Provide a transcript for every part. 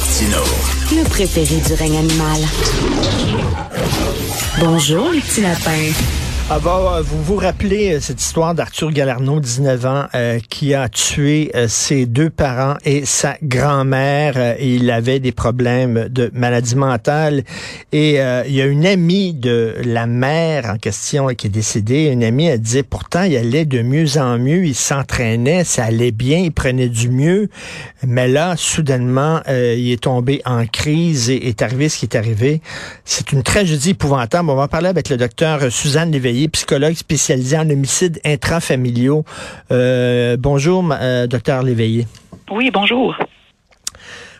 Le préféré du règne animal. Bonjour, les petits lapins. Bah, vous vous rappelez euh, cette histoire d'Arthur Galarno, 19 ans, euh, qui a tué euh, ses deux parents et sa grand-mère. il avait des problèmes de maladie mentale. Et il y a une amie de la mère en question qui est décédée. Une amie, elle disait, pourtant, il allait de mieux en mieux. Il s'entraînait, ça allait bien, il prenait du mieux. Mais là, soudainement, il est tombé en crise et est arrivé ce qui est arrivé. C'est une tragédie épouvantable. On va parler avec le docteur Suzanne Léveillé psychologue spécialisé en homicides intrafamiliaux. Euh, bonjour, euh, docteur Léveillé. Oui, bonjour.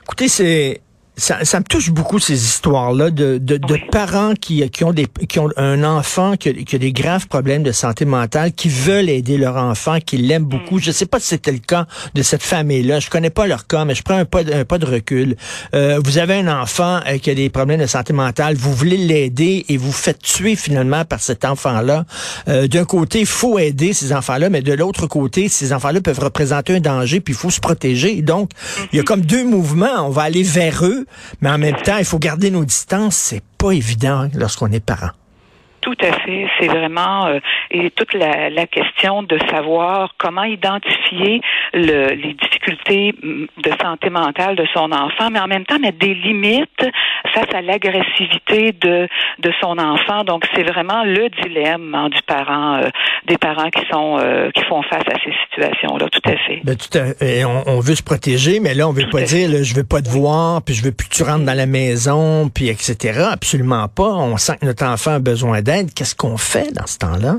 Écoutez, c'est ça, ça, me touche beaucoup ces histoires-là de, de, de parents qui, qui, ont des, qui ont un enfant qui a, qui a, des graves problèmes de santé mentale, qui veulent aider leur enfant, qui l'aiment mm. beaucoup. Je sais pas si c'était le cas de cette famille-là. Je connais pas leur cas, mais je prends un pas, un pas de recul. Euh, vous avez un enfant euh, qui a des problèmes de santé mentale, vous voulez l'aider et vous faites tuer finalement par cet enfant-là. Euh, D'un côté, il faut aider ces enfants-là, mais de l'autre côté, ces enfants-là peuvent représenter un danger, puis il faut se protéger. Donc, il y a mm-hmm. comme deux mouvements. On va aller vers eux, mais en même temps, il faut garder nos distances. C'est pas évident lorsqu'on est parent. Tout à fait. C'est vraiment euh, et toute la, la, question de savoir comment identifier le, les difficultés mm, de santé mentale de son enfant, mais en même temps mettre des limites face à l'agressivité de de son enfant. Donc c'est vraiment le dilemme hein, du parent, euh, des parents qui sont euh, qui font face à ces situations-là. Tout à fait. Ben, tout à, et on, on, veut se protéger, mais là on veut pas dire là, je veux pas te voir, puis je veux plus que tu rentres dans la maison, puis etc. Absolument pas. On sent que notre enfant a besoin d'aide. Qu'est-ce qu'on fait dans ce temps-là?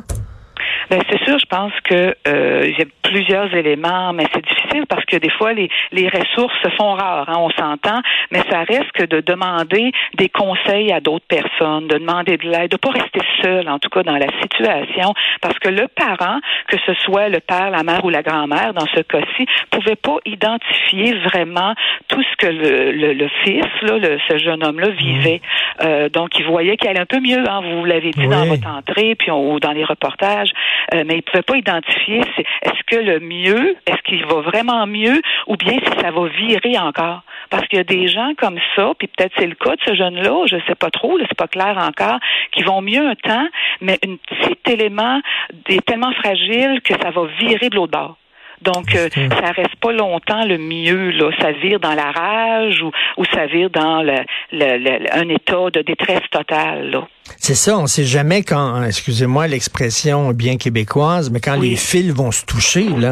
Ben c'est sûr, je pense que euh, il y a plusieurs éléments, mais c'est difficile parce que des fois les, les ressources se font rares, hein, on s'entend, mais ça reste que de demander des conseils à d'autres personnes, de demander de l'aide, de pas rester seul en tout cas dans la situation, parce que le parent, que ce soit le père, la mère ou la grand-mère dans ce cas-ci, pouvait pas identifier vraiment tout ce que le, le, le fils, là, le, ce jeune homme-là vivait. Euh, donc il voyait qu'il allait un peu mieux, hein, vous l'avez dit dans votre entrée, puis ou dans les reportages. Euh, mais il ne pouvait pas identifier est-ce que le mieux, est-ce qu'il va vraiment mieux ou bien si ça va virer encore. Parce qu'il y a des gens comme ça, puis peut-être c'est le cas de ce jeune-là, je ne sais pas trop, c'est pas clair encore, qui vont mieux un temps, mais un petit élément est tellement fragile que ça va virer de l'autre bord. Donc, euh, ça reste pas longtemps le mieux. Là. Ça vire dans la rage ou, ou ça vire dans le, le, un état de détresse totale. Là. C'est ça, on sait jamais quand, excusez-moi l'expression bien québécoise, mais quand les fils vont se toucher, là,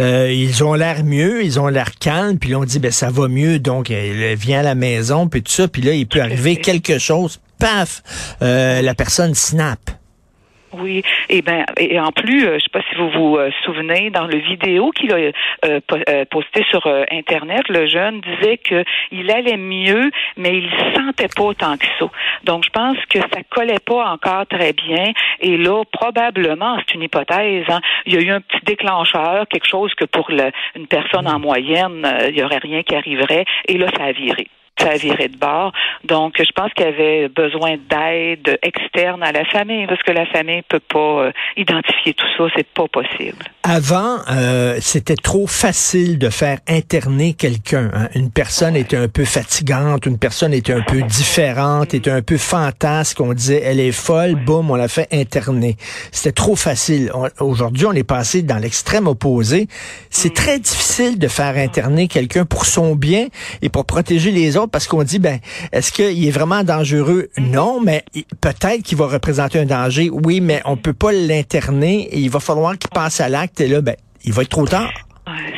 euh, ils ont l'air mieux, ils ont l'air calmes, puis on dit ben ça va mieux, donc elle vient à la maison, puis tout ça, puis là il peut arriver quelque chose, paf, euh, la personne snap. Oui, et ben et en plus, euh, je sais pas si vous vous euh, souvenez dans le vidéo qu'il a euh, posté sur internet, le jeune disait que il allait mieux, mais il sentait pas autant que ça. Donc je pense que ça collait pas encore très bien. Et là, probablement, c'est une hypothèse. Hein, il y a eu un petit déclencheur, quelque chose que pour une personne en moyenne, il y aurait rien qui arriverait. Et là, ça a viré ça a viré de bord. Donc, je pense qu'il y avait besoin d'aide externe à la famille parce que la famille peut pas euh, identifier tout ça, c'est pas possible. Avant, euh, c'était trop facile de faire interner quelqu'un. Hein. Une personne était un peu fatigante, une personne était un peu différente, était un peu fantasque. On disait, elle est folle, boum, on l'a fait interner. C'était trop facile. Aujourd'hui, on est passé dans l'extrême opposé. C'est mm. très difficile de faire interner quelqu'un pour son bien et pour protéger les autres parce qu'on dit, ben, est-ce qu'il est vraiment dangereux? Non, mais peut-être qu'il va représenter un danger. Oui, mais on peut pas l'interner et il va falloir qu'il passe à l'acte et là, ben, il va être trop tard.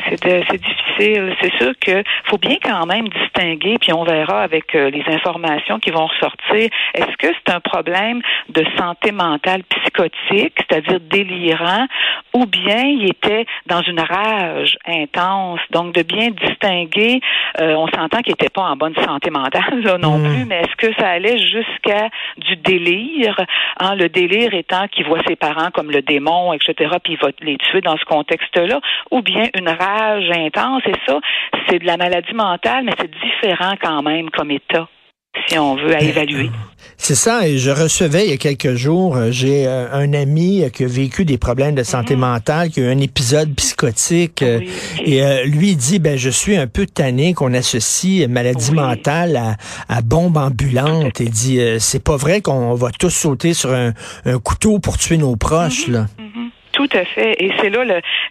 C'est difficile c'est sûr que faut bien quand même distinguer, puis on verra avec euh, les informations qui vont ressortir. Est-ce que c'est un problème de santé mentale psychotique, c'est-à-dire délirant, ou bien il était dans une rage intense? Donc de bien distinguer, euh, on s'entend qu'il n'était pas en bonne santé mentale là, non hmm. plus, mais est-ce que ça allait jusqu'à du délire, hein, le délire étant qu'il voit ses parents comme le démon, etc., puis il va les tuer dans ce contexte-là, ou bien une rage intense c'est ça, c'est de la maladie mentale, mais c'est différent quand même comme état. si on veut, à évaluer. C'est ça, et je recevais il y a quelques jours, euh, j'ai euh, un ami qui a vécu des problèmes de santé mhm. mentale, qui a eu un épisode psychotique, euh, et lui dit, ben je suis un peu tanné qu'on associe maladie mentale à, bombe ambulante, et dit, c'est pas vrai qu'on va tous sauter sur un, couteau pour tuer nos proches, mhm. là. Mhm. Tout à fait. Et c'est là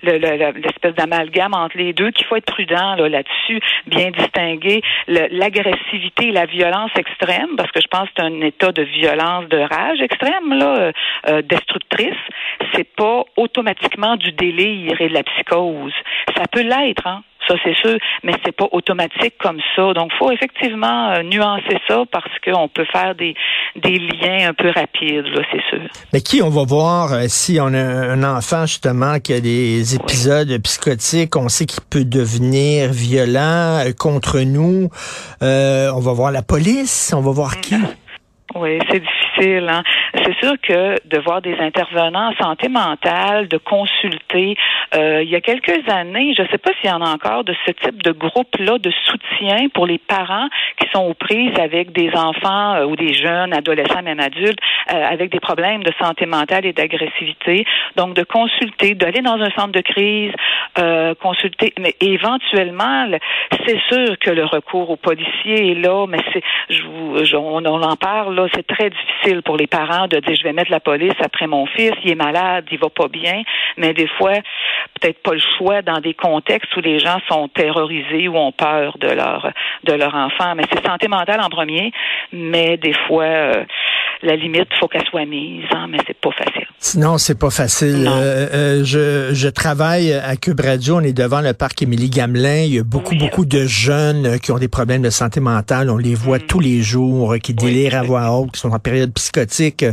l'espèce d'amalgame entre les deux qu'il faut être prudent là-dessus, bien distinguer l'agressivité et la violence extrême, parce que je pense que c'est un état de violence, de rage extrême, là, euh, euh, destructrice. C'est pas automatiquement du délire et de la psychose. Ça peut l'être, hein ça c'est sûr, mais c'est pas automatique comme ça. Donc, faut effectivement euh, nuancer ça parce qu'on peut faire des, des liens un peu rapides, là, c'est sûr. Mais qui on va voir euh, si on a un enfant justement qui a des épisodes psychotiques, on sait qu'il peut devenir violent euh, contre nous. on va voir la police, on va voir qui? Oui, c'est difficile. Hein? C'est sûr que de voir des intervenants en santé mentale, de consulter, euh, il y a quelques années, je ne sais pas s'il y en a encore de ce type de groupe-là de soutien pour les parents qui sont aux prises avec des enfants euh, ou des jeunes, adolescents, même adultes, euh, avec des problèmes de santé mentale et d'agressivité. Donc, de consulter, d'aller dans un centre de crise, consulter, mais éventuellement, c'est sûr que le recours aux policiers est là, mais c'est, je vous, on en parle là, c'est très difficile pour les parents de dire je vais mettre la police après mon fils, il est malade, il va pas bien, mais des fois peut-être pas le choix dans des contextes où les gens sont terrorisés ou ont peur de leur de leur enfant, mais c'est santé mentale en premier, mais des fois euh, la limite, faut qu'elle soit mise, hein, mais c'est pas facile. Non, c'est pas facile. Euh, euh, je, je travaille à Cube Radio, on est devant le parc Émilie Gamelin. Il y a beaucoup, beaucoup de jeunes qui ont des problèmes de santé mentale. On les voit mm. tous les jours, qui délirent à voix haute, qui sont en période psychotique.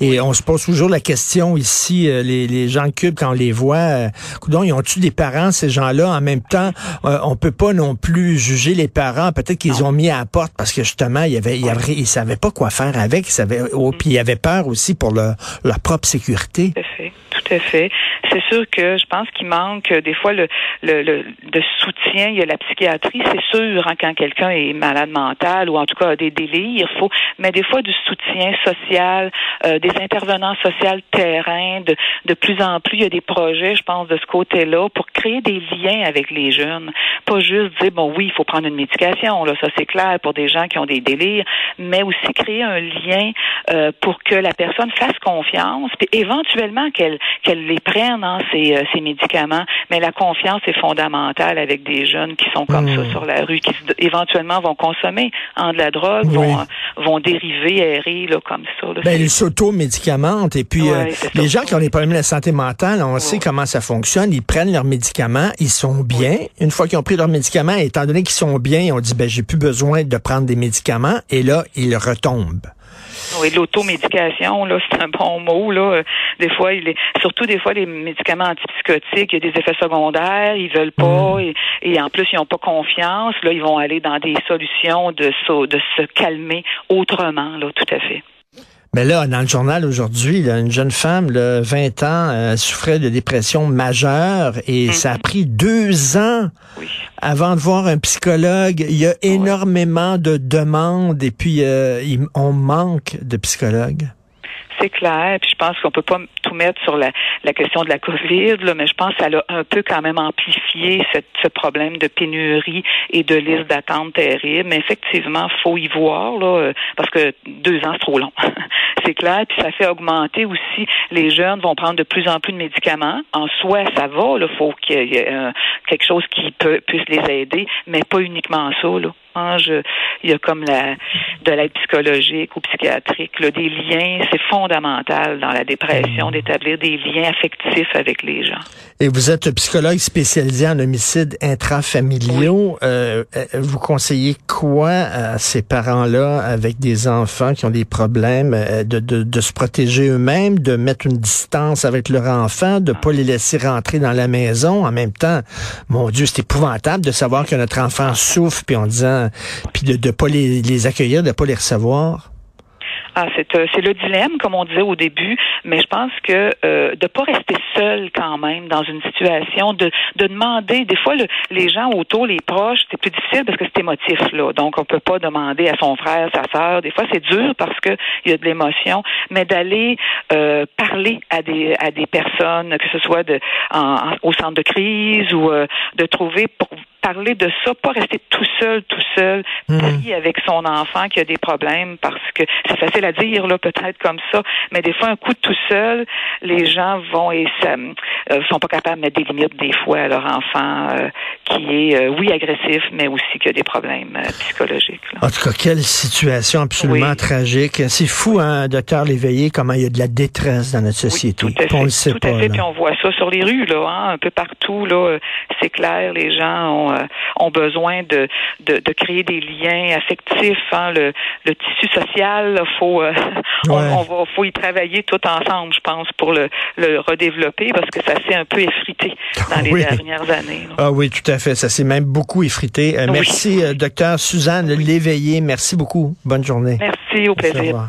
Et on se pose toujours la question ici, euh, les, les gens de Cube, quand on les voit, euh, ils ont-tu des parents, ces gens-là? En même temps, on peut pas non plus juger les parents. Peut-être qu'ils ont mis à la porte parce que justement, il y avait, il y avait, ils savaient pas quoi faire avec. Ils savaient Oh, puis il y avait peur aussi pour leur, propre sécurité. Tout à fait, tout à fait. C'est sûr que je pense qu'il manque euh, des fois le, le, le, de soutien. Il y a la psychiatrie, c'est sûr, hein, quand quelqu'un est malade mental ou en tout cas a des délires, il faut, mais des fois du soutien social, euh, des intervenants sociaux terrain. De, de plus en plus, il y a des projets, je pense, de ce côté-là pour créer des liens avec les jeunes. Pas juste dire bon oui, il faut prendre une médication, là, ça c'est clair pour des gens qui ont des délires, mais aussi créer un lien euh, pour que la personne fasse confiance, puis éventuellement qu'elle qu'elle les prenne hein, ces, euh, ces médicaments. Mais la confiance est fondamentale avec des jeunes qui sont comme ça hmm. sur la rue, qui éventuellement vont consommer en de la drogue, vont vont dériver, errer là comme ça. Là, ben, ils s'auto-médicamentent et puis euh, les gens qui ont des problèmes de santé mentale, on sait comment ça fonctionne. Ils prennent leurs médicaments, ils sont bien. Une fois qu'ils ont pris leurs médicaments, étant donné qu'ils sont bien, on dit ben j'ai plus besoin de prendre des médicaments et là ils retombent. Oui, l'automédication, là, c'est un bon mot. Là. Des fois, il est, surtout des fois, les médicaments antipsychotiques, il y a des effets secondaires, ils veulent pas, mm. et, en plus, ils n'ont pas confiance. Là, ils vont aller dans des solutions de, de se calmer autrement, là, tout à fait. Mais là, dans le journal aujourd'hui, une jeune femme, de 20 ans, euh, souffrait de dépression majeure et mm. ça a pris deux ans avant de voir un psychologue. Il y a énormément de demandes et puis euh, on manque de psychologues c'est clair. Puis je pense qu'on peut pas tout mettre sur la, la question de la COVID, là, mais je pense que ça a un peu quand même amplifié ce problème de pénurie et de liste d'attente terrible. Mais effectivement, faut y voir là, euh, parce que deux ans c'est trop long. c'est clair. Puis ça fait augmenter aussi. Les jeunes vont prendre de plus en plus de médicaments. En soi, ça va. Il faut qu'il y ait euh, quelque chose qui peut puisse les aider, mais pas uniquement ça. Là il y a comme la, de l'aide psychologique ou psychiatrique, là, des liens, c'est fondamental dans la dépression mmh. d'établir des liens affectifs avec les gens. Et vous êtes psychologue spécialisé en homicides intrafamiliaux. Euh, euh, vous conseillez quoi à ces parents-là avec des enfants qui ont des problèmes euh, de, de, de se protéger eux-mêmes, de mettre une distance avec leur enfant, de pas les laisser rentrer dans la maison? En même temps? Mon Dieu, c'est épouvantable de savoir que notre enfant souffre puis en disant puis de ne pas les, accueillir, de ne pas les recevoir? Ah, c'est euh, c'est le dilemme, comme on disait au début, mais je pense que euh, de pas rester seul quand même dans une situation, de, de demander, des fois le, les gens autour, les proches, c'est plus difficile parce que c'est émotif là, donc on peut pas demander à son frère, sa sœur. Des fois c'est dur parce que il y a de l'émotion, mais d'aller euh, parler à des à des personnes, que ce soit de en, au centre de crise ou euh, de trouver pour parler de ça, pas rester tout seul, tout seul, Mhm. avec son enfant qui a des problèmes parce que c'est facile à dire là peut-être comme ça, mais des fois un coup de tout seul, les gens vont et ça, euh, sont pas capables de mettre des limites des fois à leur enfant euh, qui est euh, oui agressif, mais aussi qui a des problèmes euh, psychologiques. là. En tout cas, quelle situation absolument Oui. tragique. C'est fou, hein, docteur Léveillé, comment il y a de la détresse dans notre société. Oui, tout à on le sait tout pas. à fait. Puis on voit ça sur les rues, là, hein, un peu partout. Là, c'est clair. Les gens ont, euh, ont besoin de, de, de créer des liens affectifs. Hein, le, le tissu social, là, faut, on, va, faut y travailler tout ensemble, je pense, pour le, le redévelopper, parce que ça s'est un peu effrité dans les Oui. dernières années. là. Ah oui, tout à fait. Ça s'est même beaucoup effrité. Euh, Oui. Merci, euh, docteur Suzanne Léveillé. Merci beaucoup. Bonne journée. Merci, au Merci, au plaisir.